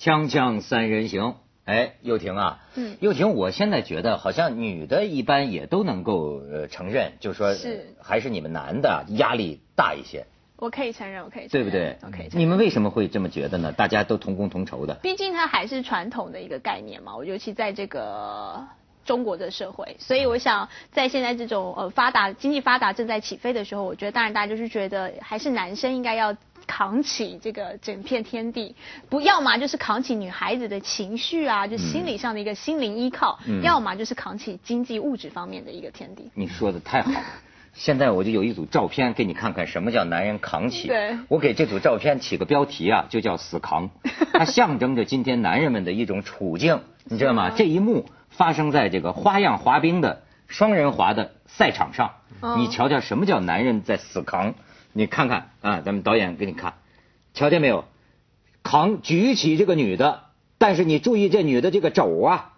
锵锵三人行，哎，又婷啊，嗯又婷，我现在觉得好像女的一般也都能够呃承认，就说是还是你们男的压力大一些，我可以承认，我可以承认，对不对？我可以承认。你们为什么会这么觉得呢？大家都同工同酬的，毕竟它还是传统的一个概念嘛，我尤其在这个中国的社会，所以我想在现在这种呃发达经济发达正在起飞的时候，我觉得当然大家就是觉得还是男生应该要。扛起这个整片天地，不要么就是扛起女孩子的情绪啊，就心理上的一个心灵依靠；嗯要么就是扛起经济物质方面的一个天地。你说的太好了。现在我就有一组照片给你看看，什么叫男人扛起？对我给这组照片起个标题啊，就叫“死扛”，它象征着今天男人们的一种处境，你知道吗？这一幕发生在这个花样滑冰的双人滑的赛场上，哦你瞧瞧什么叫男人在死扛？你看看啊，咱们导演给你看，瞧见没有？扛举起这个女的，但是你注意这女的这个肘啊，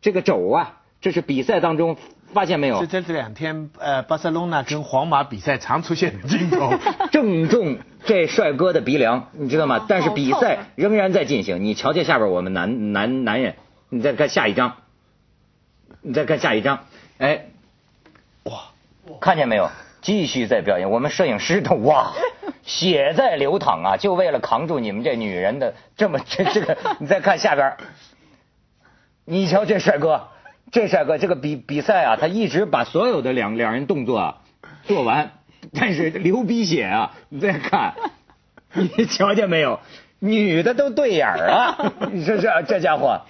这个肘啊，这是比赛当中发现没有是？在这两天，呃，巴塞隆纳跟皇马比赛常出现的镜头。正中这帅哥的鼻梁，你知道吗哦？但是比赛仍然在进行。你瞧见下边我们男男男人，你再看下一张，你再看下一张，哎，哇，看见没有？继续在表演，我们摄影师都哇，血在流淌啊！就为了扛住你们这女人的这么这这个，你再看下边，你瞧这帅哥，这帅哥这个比比赛啊，他一直把所有的两两人动作啊做完，但是流鼻血啊！你再看，你瞧见没有？女的都对眼儿啊！你说这这家伙，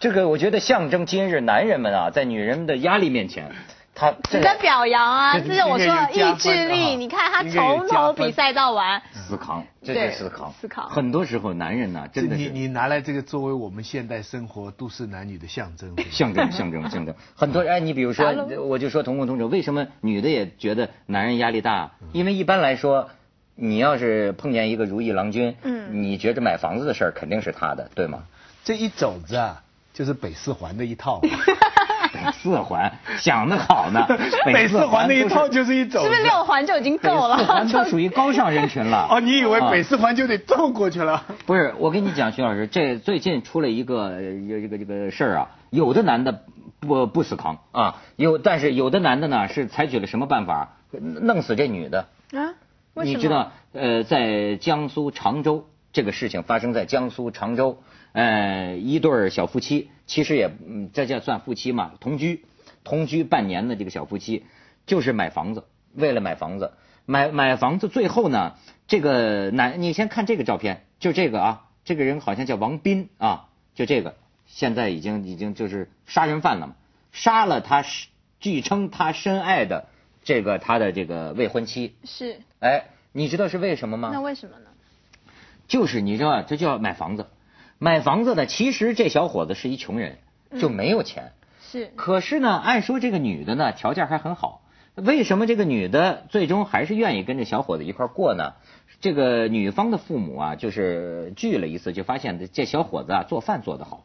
这个我觉得象征今日男人们啊，在女人们的压力面前，他这值得表扬啊！这这是我说的意志力，啊你看他从头比赛到完，死扛，这对是死扛，死扛很多时候男人呐，真的是你你拿来这个作为我们现代生活都市男女的象征。象征象征象征。很多哎，你比如说，我就说同工同酬，为什么女的也觉得男人压力大？因为一般来说，你要是碰见一个如意郎君，嗯你觉着买房子的事儿肯定是他的，对吗？这一肘子啊，就是北四环的一套。北四环想得好呢，北四环那一套就就是一走。是不是六环就已经够了？四环都属于高尚人群了。哦，你以为啊北四环就得这么过去了？不是，我跟你讲，徐老师，这最近出了一个呃这个这个事儿啊，有的男的不不死扛啊，有但是有的男的呢是采取了什么办法，弄死这女的。啊？为什么你知道，呃，在江苏常州这个事情发生在江苏常州，呃，一对儿小夫妻，其实也嗯，这叫算夫妻嘛，同居，同居半年的这个小夫妻，就是买房子，为了买房子，买买房子，最后呢，这个男，你先看这个照片，就这个啊，这个人好像叫王斌啊，就这个，现在已经已经就是杀人犯了嘛，杀了他，据称他深爱的这个他的这个未婚妻，是？哎，你知道是为什么吗那？为什么呢？就是你知道，这叫买房子。买房子的，其实这小伙子是一穷人，就没有钱。是可是呢，按说这个女的呢，条件还很好。为什么这个女的最终还是愿意跟这小伙子一块过呢？这个女方的父母啊，就是聚了一次，就发现这小伙子啊做饭做得好，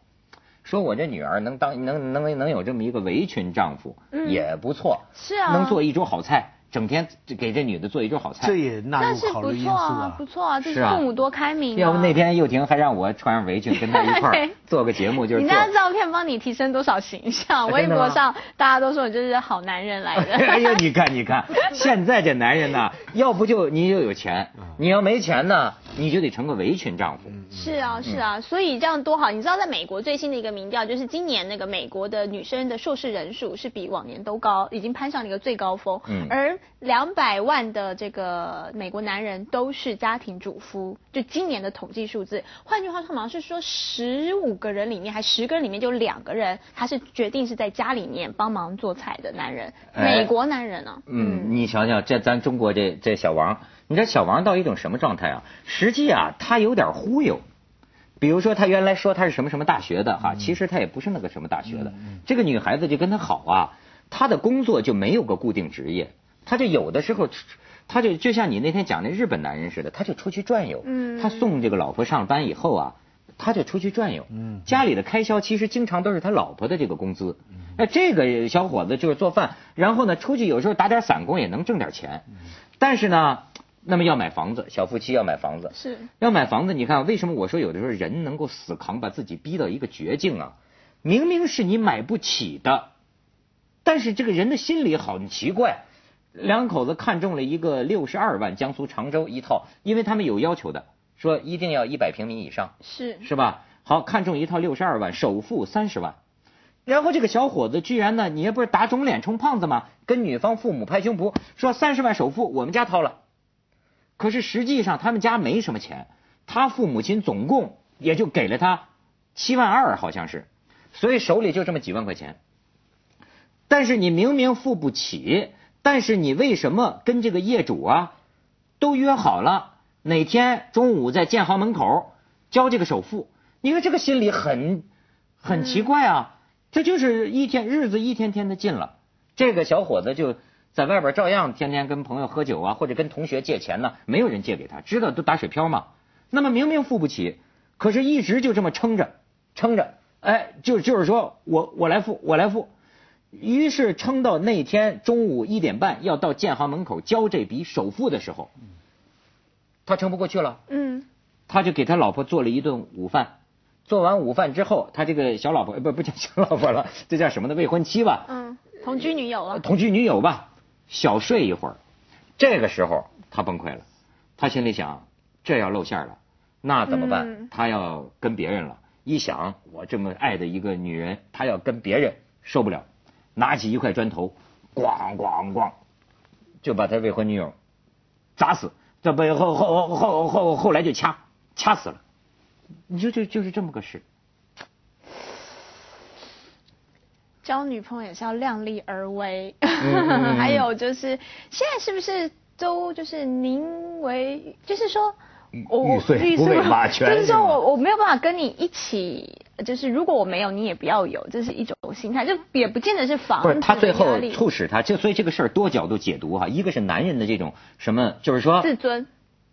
说我这女儿能当能能能有这么一个围裙丈夫，嗯也不错，是啊能做一桌好菜，整天给这女的做一桌好菜。这也纳那是不入考虑因素错啊啊，不。错啊，这是啊父母多开明啊！要不那天又婷还让我穿上围裙跟她一块儿 做个节目，就是做你那张照片帮你提升多少形象？微博上大家都说你这是好男人来的。哎呀，你看，你看，现在这男人呐，要不就你又有钱，你要没钱呢，你就得成个围裙丈夫。是啊，是啊，所以这样多好。你知道，在美国最新的一个民调，就是今年那个美国的女生的硕士人数是比往年都高，已经攀上了一个最高峰。嗯而两百万的这个美国男人都是家庭主夫，就今年的统计数字。换句话说，好像是说十五个人里面，还十个人里面就两个人，他是决定是在家里面帮忙做菜的男人。哎美国男人呢、嗯，你想想，这咱中国这这小王，你知道小王到一种什么状态啊？实际啊，他有点忽悠。比如说，他原来说他是什么什么大学的哈，其实他也不是那个什么大学的。这个女孩子就跟他好啊，他的工作就没有个固定职业，他就有的时候，他就就像你那天讲那日本男人似的，他就出去转悠。嗯他送这个老婆上班以后啊，他就出去转悠。嗯家里的开销其实经常都是他老婆的这个工资。那这个小伙子就是做饭，然后呢出去有时候打点散工也能挣点钱，但是呢，那么要买房子，小夫妻要买房子，是要买房子。你看，为什么我说有的时候人能够死扛，把自己逼到一个绝境啊？明明是你买不起的，但是这个人的心理好奇怪。两口子看中了一个六十二万江苏常州一套，因为他们有要求的，说一定要一百平米以上，是是吧？好看中一套六十二万，首付三十万。然后这个小伙子居然呢，你也不是打肿脸充胖子吗？跟女方父母拍胸脯说三十万首付我们家掏了，可是实际上他们家没什么钱，他父母亲总共也就给了他七万二，好像是，所以手里就这么几万块钱。但是你明明付不起，但是你为什么跟这个业主啊都约好了哪天中午在建行门口交这个首付？你看这个心里很很奇怪啊。这就是一天日子一天天的近了，这个小伙子就在外边照样天天跟朋友喝酒啊，或者跟同学借钱呢，没有人借给他，知道都打水漂嘛。那么明明付不起，可是一直就这么撑着，撑着，哎，就就是说我我来付我来付，于是撑到那天中午一点半要到建行门口交这笔首付的时候，他撑不过去了，嗯，他就给他老婆做了一顿午饭。做完午饭之后，他这个小老婆不不叫小老婆了，这叫什么呢？未婚妻吧？嗯，同居女友了。同居女友吧，小睡一会儿。这个时候他崩溃了，他心里想：这要露馅了，那怎么办？他要跟别人了。一想，我这么爱的一个女人，他要跟别人，受不了，拿起一块砖头，咣咣咣，就把他未婚女友砸死。这不后后后后后来就掐掐死了。你说就就是这么个事。交女朋友也是要量力而为，还有就是现在是不是都就是宁为，就是说我玉碎不为马全，就是说我我没有办法跟你一起，就是如果我没有你也不要有，这是一种心态，就也不见得是防。不是他最后促使他，就所以这个事儿多角度解读哈，一个是男人的这种什么，就是说自尊。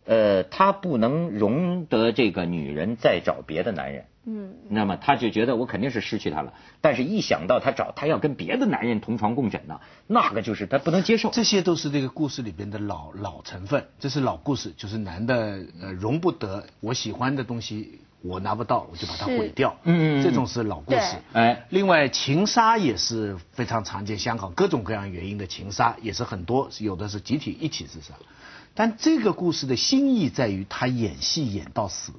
呃，他不能容得这个女人再找别的男人，嗯，那么他就觉得我肯定是失去他了。但是一想到他找他要跟别的男人同床共枕呢，那个就是他不能接受。这些都是这个故事里边的老老成分，这是老故事，就是男的呃容不得我喜欢的东西我拿不到，我就把它毁掉，嗯嗯，这种是老故事。哎，另外情杀也是非常常见，香港各种各样原因的情杀也是很多，有的是集体一起自杀。但这个故事的新意在于他演戏演到死，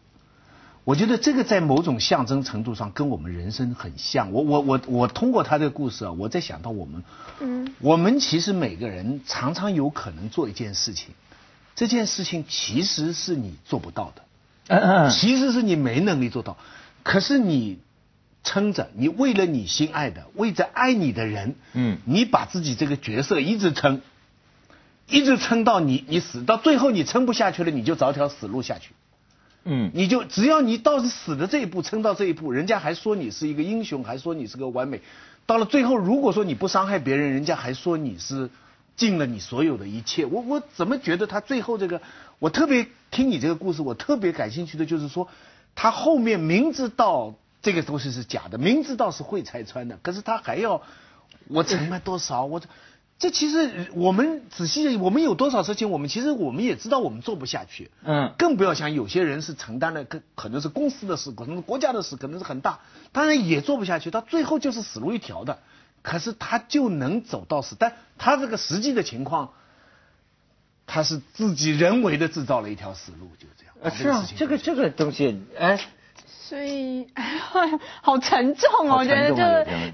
我觉得这个在某种象征程度上跟我们人生很像。我我我我通过他这个故事啊，我在想到我们，嗯，我们其实每个人常常有可能做一件事情，这件事情其实是你做不到的，嗯嗯，其实是你没能力做到，可是你撑着，你为了你心爱的，为着爱你的人，嗯，你把自己这个角色一直撑。一直撑到你，你死到最后，你撑不下去了，你就找条死路下去。嗯，你就只要你到死的这一步，撑到这一步，人家还说你是一个英雄，还说你是个完美。到了最后，如果说你不伤害别人，人家还说你是尽了你所有的一切。我我怎么觉得他最后这个，我特别听你这个故事，我特别感兴趣的就是说，他后面明知道这个东西是假的，明知道是会拆穿的，可是他还要我承担多少我。这其实我们仔细，我们有多少事情，我们其实我们也知道我们做不下去。嗯，更不要想有些人是承担了，可可能是公司的事，可能是国家的事，可能是很大，当然也做不下去，到最后就是死路一条的。可是他就能走到死，但他这个实际的情况，他是自己人为的制造了一条死路，就这样。啊，是啊，这个这个东西，哎。所以，好沉重哦，我觉得就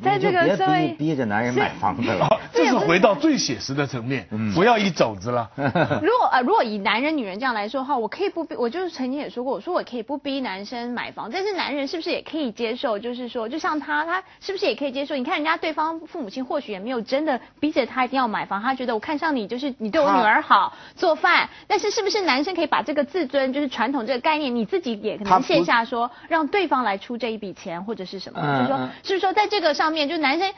在这个社会逼着男人买房子了，这是回到最写实的层面，不要一肘子了。如果呃，如果以男人女人这样来说的话，我可以不逼，我就是曾经也说过，我说我可以不逼男生买房，但是男人是不是也可以接受？就是说，就像他，他是不是也可以接受？你看人家对方父母亲或许也没有真的逼着他一定要买房，他觉得我看上你就是你对我女儿好，做饭，但是是不是男生可以把这个自尊，就是传统这个概念，你自己也可能线下说让。对方来出这一笔钱或者是什么，就是说，是说在这个上面，就男生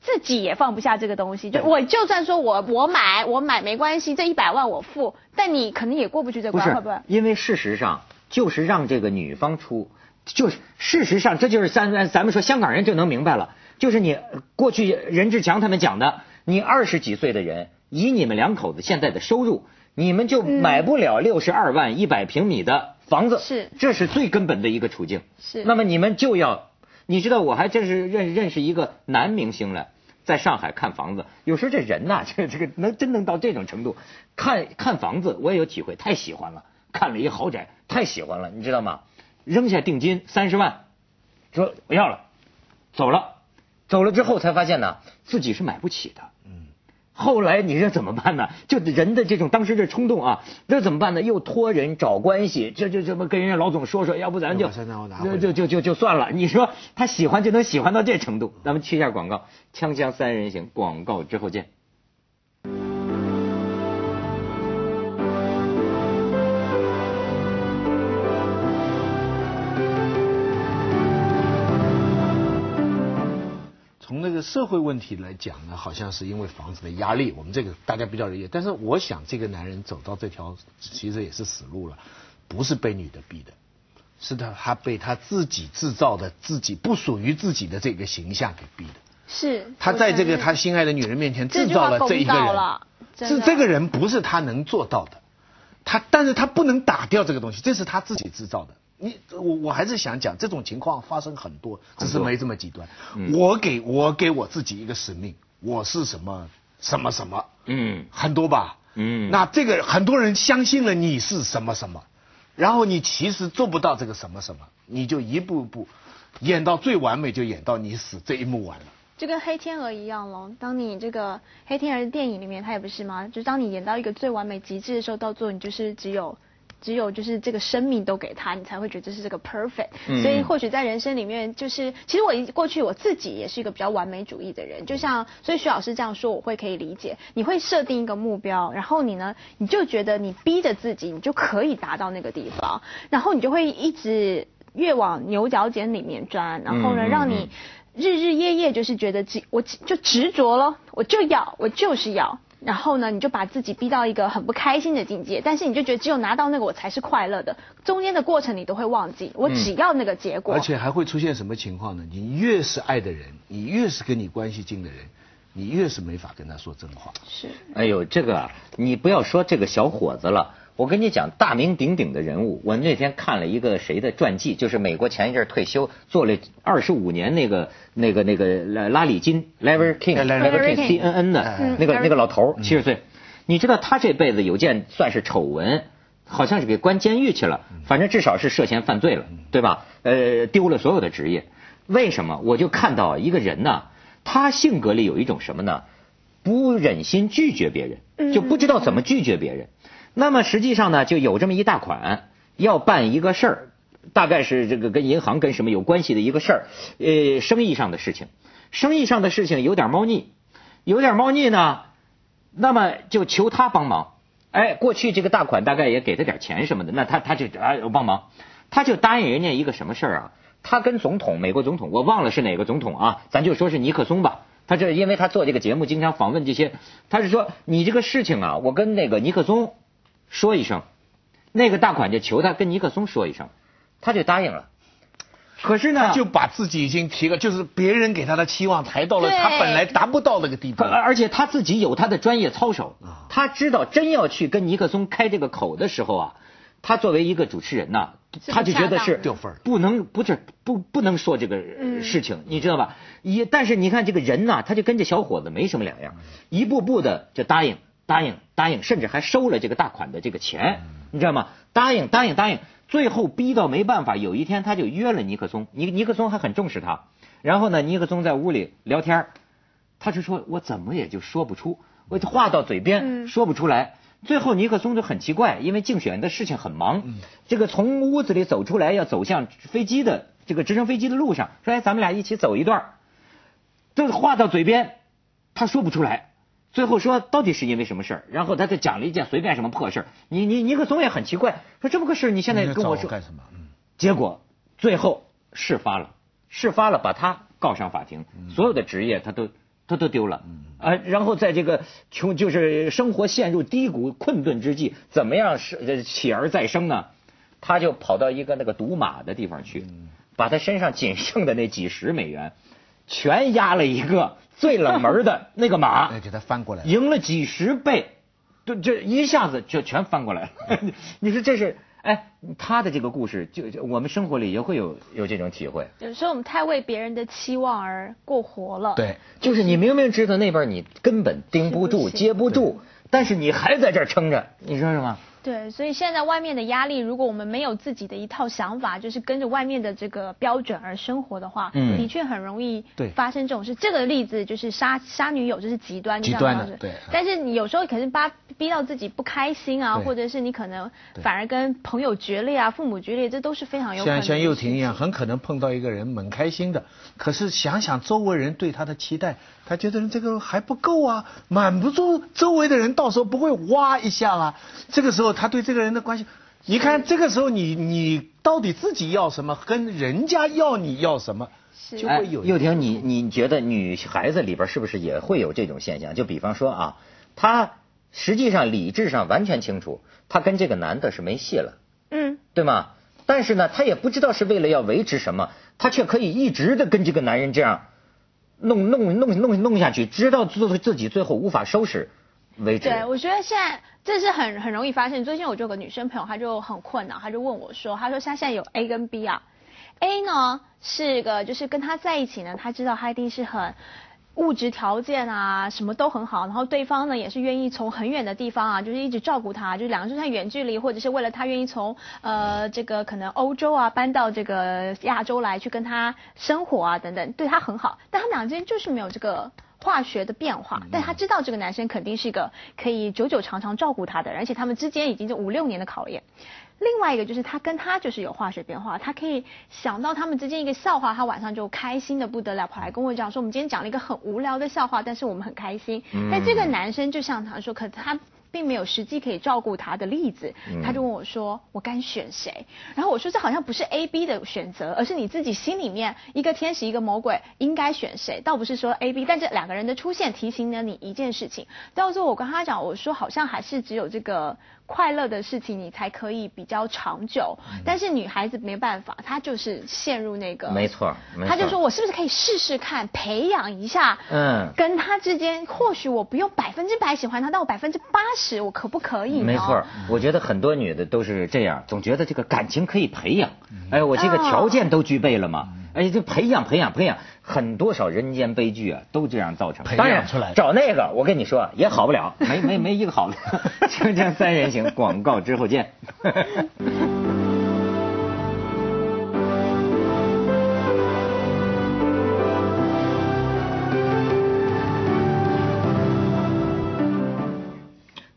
自己也放不下这个东西？就我就算说我我买我买没关系，这一百万我付，但你可能也过不去这关，会不会？因为事实上就是让这个女方出，就是事实上这就是咱咱们说香港人就能明白了，就是你过去任志强他们讲的，你二十几岁的人，以你们两口子现在的收入，你们就买不了六十二万一百平米的房子，是这是最根本的一个处境。是那么你们就要，你知道我还真是认认识一个男明星了。在上海看房子，有时候这人呐，这 这个能真能到这种程度，看看房子我也有体会，太喜欢了，看了一豪宅，太喜欢了，你知道吗？扔下定金三十万，说不要了，走了，走了之后才发现呢，自己是买不起的。嗯，后来你这怎么办呢？就人的这种当时这冲动啊，这怎么办呢？又托人找关系，这这这么跟人家老总说说，要不咱就就就就就就算了。你说他喜欢就能喜欢到这程度？咱们去一下广告，锵锵三人行，广告之后见。个社会问题来讲呢，好像是因为房子的压力，我们这个大家比较理解。但是我想，这个男人走到这条其实也是死路了，不是被女的逼的，是他他被他自己制造的自己不属于自己的这个形象给逼的。是他在这个他心爱的女人面前制造了这一个人，是这个人不是他能做到的，他但是他不能打掉这个东西，这是他自己制造的。你我我还是想讲，这种情况发生很多，只是没这么极端。我给我给我自己一个使命，我是什么什么什么，嗯，很多吧，嗯，那这个很多人相信了你是什么什么，然后你其实做不到这个什么什么，你就一步步演到最完美，就演到你死这一幕完了。就跟黑天鹅一样喽，当你这个黑天鹅电影里面，它也不是吗？就当你演到一个最完美极致的时候，到最后你就是只有。只有就是这个生命都给他，你才会觉得这是这个 perfect。所以或许在人生里面，就是其实我过去我自己也是一个比较完美主义的人，就像所以徐老师这样说，我会可以理解。你会设定一个目标，然后你呢，你就觉得你逼着自己，你就可以达到那个地方，然后你就会一直越往牛角尖里面钻，然后呢，让你日日夜夜就是觉得执我就执着了，我就要，我就是要。然后呢，你就把自己逼到一个很不开心的境界，但是你就觉得只有拿到那个我才是快乐的，中间的过程你都会忘记，我只要那个结果。而且还会出现什么情况呢？你越是爱的人，你越是跟你关系近的人，你越是没法跟他说真话。是。哎呦，这个你不要说这个小伙子了。我跟你讲，大名鼎鼎的人物，我那天看了一个谁的传记，就是美国前一阵退休做了二十五年那个那个那个拉里金 （Larry King），Larry King，CNN 的那个那个老头，七十岁。你知道他这辈子有件算是丑闻，好像是给关监狱去了，反正至少是涉嫌犯罪了，对吧？呃，丢了所有的职业。为什么？我就看到一个人呢，他性格里有一种什么呢？不忍心拒绝别人，就不知道怎么拒绝别人。那么实际上呢，就有这么一大款要办一个事儿，大概是这个跟银行跟什么有关系的一个事儿，呃，生意上的事情，生意上的事情有点猫腻，有点猫腻呢，那么就求他帮忙。哎，过去这个大款大概也给他点钱什么的，那他他就啊帮忙，他就答应人家一个什么事儿啊？他跟总统，美国总统，我忘了是哪个总统啊，咱就说是尼克松吧。他这因为他做这个节目，经常访问这些，他是说你这个事情啊，我跟那个尼克松。说一声，那个大款就求他跟尼克松说一声，他就答应了。可是呢，就把自己已经提了，就是别人给他的期望抬到了他本来达不到那个地步。而且他自己有他的专业操守，他知道真要去跟尼克松开这个口的时候啊，他作为一个主持人呐，他就觉得是掉分不能不是不不能说这个事情，你知道吧？也但是你看这个人呐，他就跟这小伙子没什么两样，一步步的就答应。答应答应，甚至还收了这个大款的这个钱，你知道吗？答应答应答应，最后逼到没办法，有一天他就约了尼克松，尼尼克松还很重视他。然后呢，尼克松在屋里聊天，他是说我怎么也就说不出，我话到嘴边说不出来。最后尼克松就很奇怪，因为竞选的事情很忙，这个从屋子里走出来要走向飞机的这个直升飞机的路上，说哎咱们俩一起走一段，这话到嘴边他说不出来。最后说到底是因为什么事儿？然后他再讲了一件随便什么破事儿。你你尼克松也很奇怪，说这么个事儿你现在跟我说干什么？结果最后事发了，事发了，把他告上法庭，所有的职业他都他都丢了。啊，然后在这个穷就是生活陷入低谷困顿之际，怎么样是起而再生呢？他就跑到一个那个赌马的地方去，把他身上仅剩的那几十美元全押了一个。最冷门的那个马，给他翻过来，赢了几十倍，对，这一下子就全翻过来了。你说这是？哎，他的这个故事，就就我们生活里也会有有这种体会。有时候我们太为别人的期望而过活了。对，就是你明明知道那边你根本盯不住、不接不住，但是你还在这儿撑着，你说是吗？对，所以现在外面的压力，如果我们没有自己的一套想法，就是跟着外面的这个标准而生活的话，嗯。的确很容易对。发生这种事。这个例子就是杀杀女友，这是极端极端的对。但是你有时候可能把逼到自己不开心啊，或者是你可能反而跟朋友决裂啊、父母决裂，这都是非常有可能像像幼婷一样，很可能碰到一个人蛮开心的，可是想想周围人对他的期待，他觉得这个还不够啊，满不住周围的人，到时候不会哇一下啊。这个时候他对这个人的关系，你看这个时候你你到底自己要什么，跟人家要你要什么，就会有哎、幼婷，你你觉得女孩子里边是不是也会有这种现象？就比方说啊，她实际上理智上完全清楚，她跟这个男的是没戏了，嗯，对吗？但是呢，她也不知道是为了要维持什么，她却可以一直的跟这个男人这样弄弄弄弄弄下去，直到自自己最后无法收拾为止。对，我觉得现在这是很很容易发现。最近我就有个女生朋友，她就很困扰，她就问我说，她说她现在有 A 跟 B 啊，A 呢是个就是跟他在一起呢，她知道他一定是很。物质条件啊，什么都很好，然后对方呢也是愿意从很远的地方啊，就是一直照顾他，就是两个就算远距离，或者是为了他愿意从呃这个可能欧洲啊搬到这个亚洲来去跟他生活啊等等，对他很好，但他们俩之间就是没有这个化学的变化，但他知道这个男生肯定是一个可以久久长长照顾他的人，而且他们之间已经是五六年的考验。另外一个就是他跟他就是有化学变化，他可以想到他们之间一个笑话，他晚上就开心的不得了，跑来跟我讲说我们今天讲了一个很无聊的笑话，但是我们很开心。但这个男生就像他说，可他。并没有实际可以照顾他的例子，他就问我说：“我该选谁？”然后我说：“这好像不是 A、B 的选择，而是你自己心里面一个天使一个魔鬼应该选谁，倒不是说 A、B。但这两个人的出现提醒了你一件事情。到最后我跟他讲，我说好像还是只有这个快乐的事情，你才可以比较长久。但是女孩子没办法，她就是陷入那个没错没错她就说我是不是可以试试看，培养一下，嗯跟他之间或许我不用百分之百喜欢他，但我百分之八十我可不可以呢？没错，我觉得很多女的都是这样，总觉得这个感情可以培养。哎，我这个条件都具备了嘛？哎，就培养培养培养，很多少人间悲剧啊，都这样造成。培养当然出来的找那个，我跟你说也好不了，没没没一个好的。锵锵三人行，广告之后见。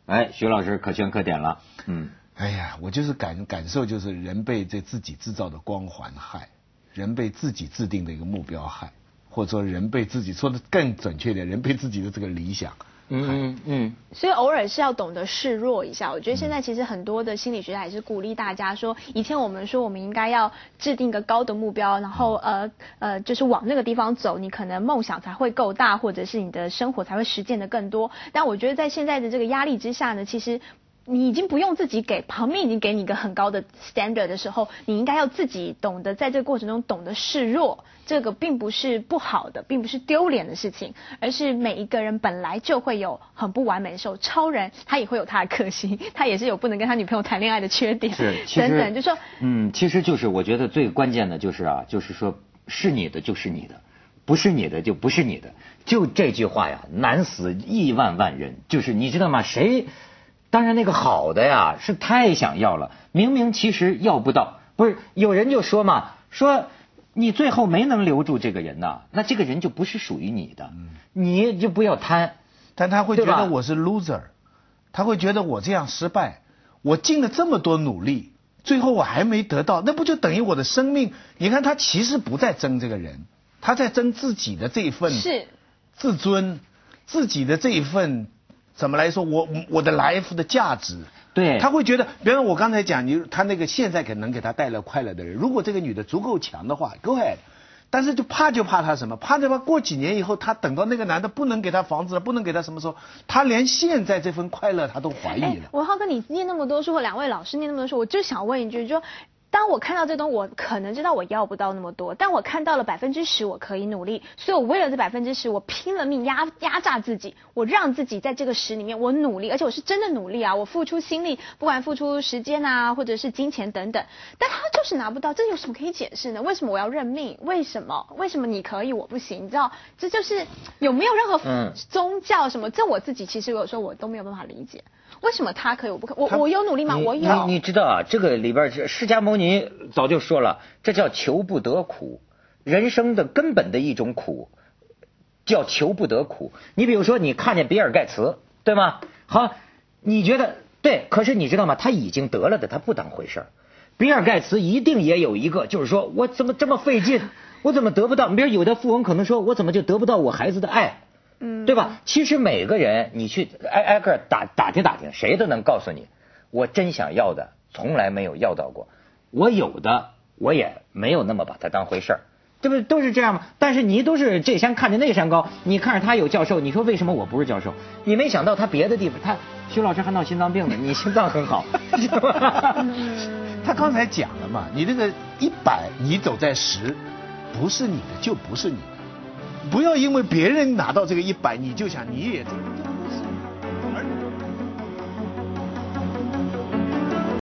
哎，徐老师可圈可点了，嗯。哎呀，我就是感感受，就是人被这自己制造的光环害，人被自己制定的一个目标害，或者说人被自己说的更准确点，人被自己的这个理想。嗯嗯嗯，所以偶尔是要懂得示弱一下。我觉得现在其实很多的心理学家也是鼓励大家说，以前我们说我们应该要制定一个高的目标，然后呃呃，就是往那个地方走，你可能梦想才会够大，或者是你的生活才会实践的更多。但我觉得在现在的这个压力之下呢，其实。你已经不用自己给，旁边已经给你一个很高的 standard 的时候，你应该要自己懂得在这个过程中懂得示弱。这个并不是不好的，并不是丢脸的事情，而是每一个人本来就会有很不完美的时候。超人他也会有他的个性，他也是有不能跟他女朋友谈恋爱的缺点，是，等等，就说嗯，其实就是我觉得最关键的就是啊，就是说是你的就是你的，不是你的就不是你的，就这句话呀，难死亿万万人。就是你知道吗？谁？当然那个好的呀，是太想要了，明明其实要不到。不是有人就说嘛，说你最后没能留住这个人呐，那这个人就不是属于你的，你就不要贪。但他会觉得我是 loser，他会觉得我这样失败，我尽了这么多努力，最后我还没得到，那不就等于我的生命？你看他其实不在争这个人，他在争自己的这一份是自尊，自己的这一份怎么来说？我我的 life 的价值。对他会觉得，比方说我刚才讲，你他那个现在可能给他带来快乐的人，如果这个女的足够强的话，go ahead。但是就怕就怕他什么？怕就怕过几年以后，他等到那个男的不能给他房子了，不能给他什么时候，他连现在这份快乐他都怀疑哎了。，文浩哥，你念那么多书，或两位老师念那么多书，我就想问一句，就说。当我看到这东西，我可能知道我要不到那么多，但我看到了百分之十，我可以努力，所以我为了这百分之十，我拼了命压压榨自己，我让自己在这个十里面我努力，而且我是真的努力啊，我付出心力，不管付出时间啊，或者是金钱等等，但他就是拿不到，这有什么可以解释呢？为什么我要认命？为什么？为什么你可以我不行？你知道，这就是有没有任何宗教什么？这我自己其实有时候我都没有办法理解。为什么他可以我不可？我我有努力吗？我有。你你知道啊，这个里边是释迦牟尼早就说了，这叫求不得苦，人生的根本的一种苦，叫求不得苦。你比如说，你看见比尔盖茨，对吗？好，你觉得对，可是你知道吗？他已经得了的，他不当回事儿。比尔盖茨一定也有一个，就是说我怎么这么费劲，我怎么得不到？你比如有的富翁可能说，我怎么就得不到我孩子的爱？嗯，对吧？其实每个人，你去挨挨个打打听打听，谁都能告诉你，我真想要的从来没有要到过，我有的我也没有那么把它当回事儿，对不对？都是这样吗？但是你都是这山看着那山高，你看着他有教授，你说为什么我不是教授？你没想到他别的地方，他徐老师还闹心脏病呢，你心脏很好，是吧？他刚才讲了嘛，你这个一百，你走在十，不是你的就不是你的。不要因为别人拿到这个一百，你就想你也。得。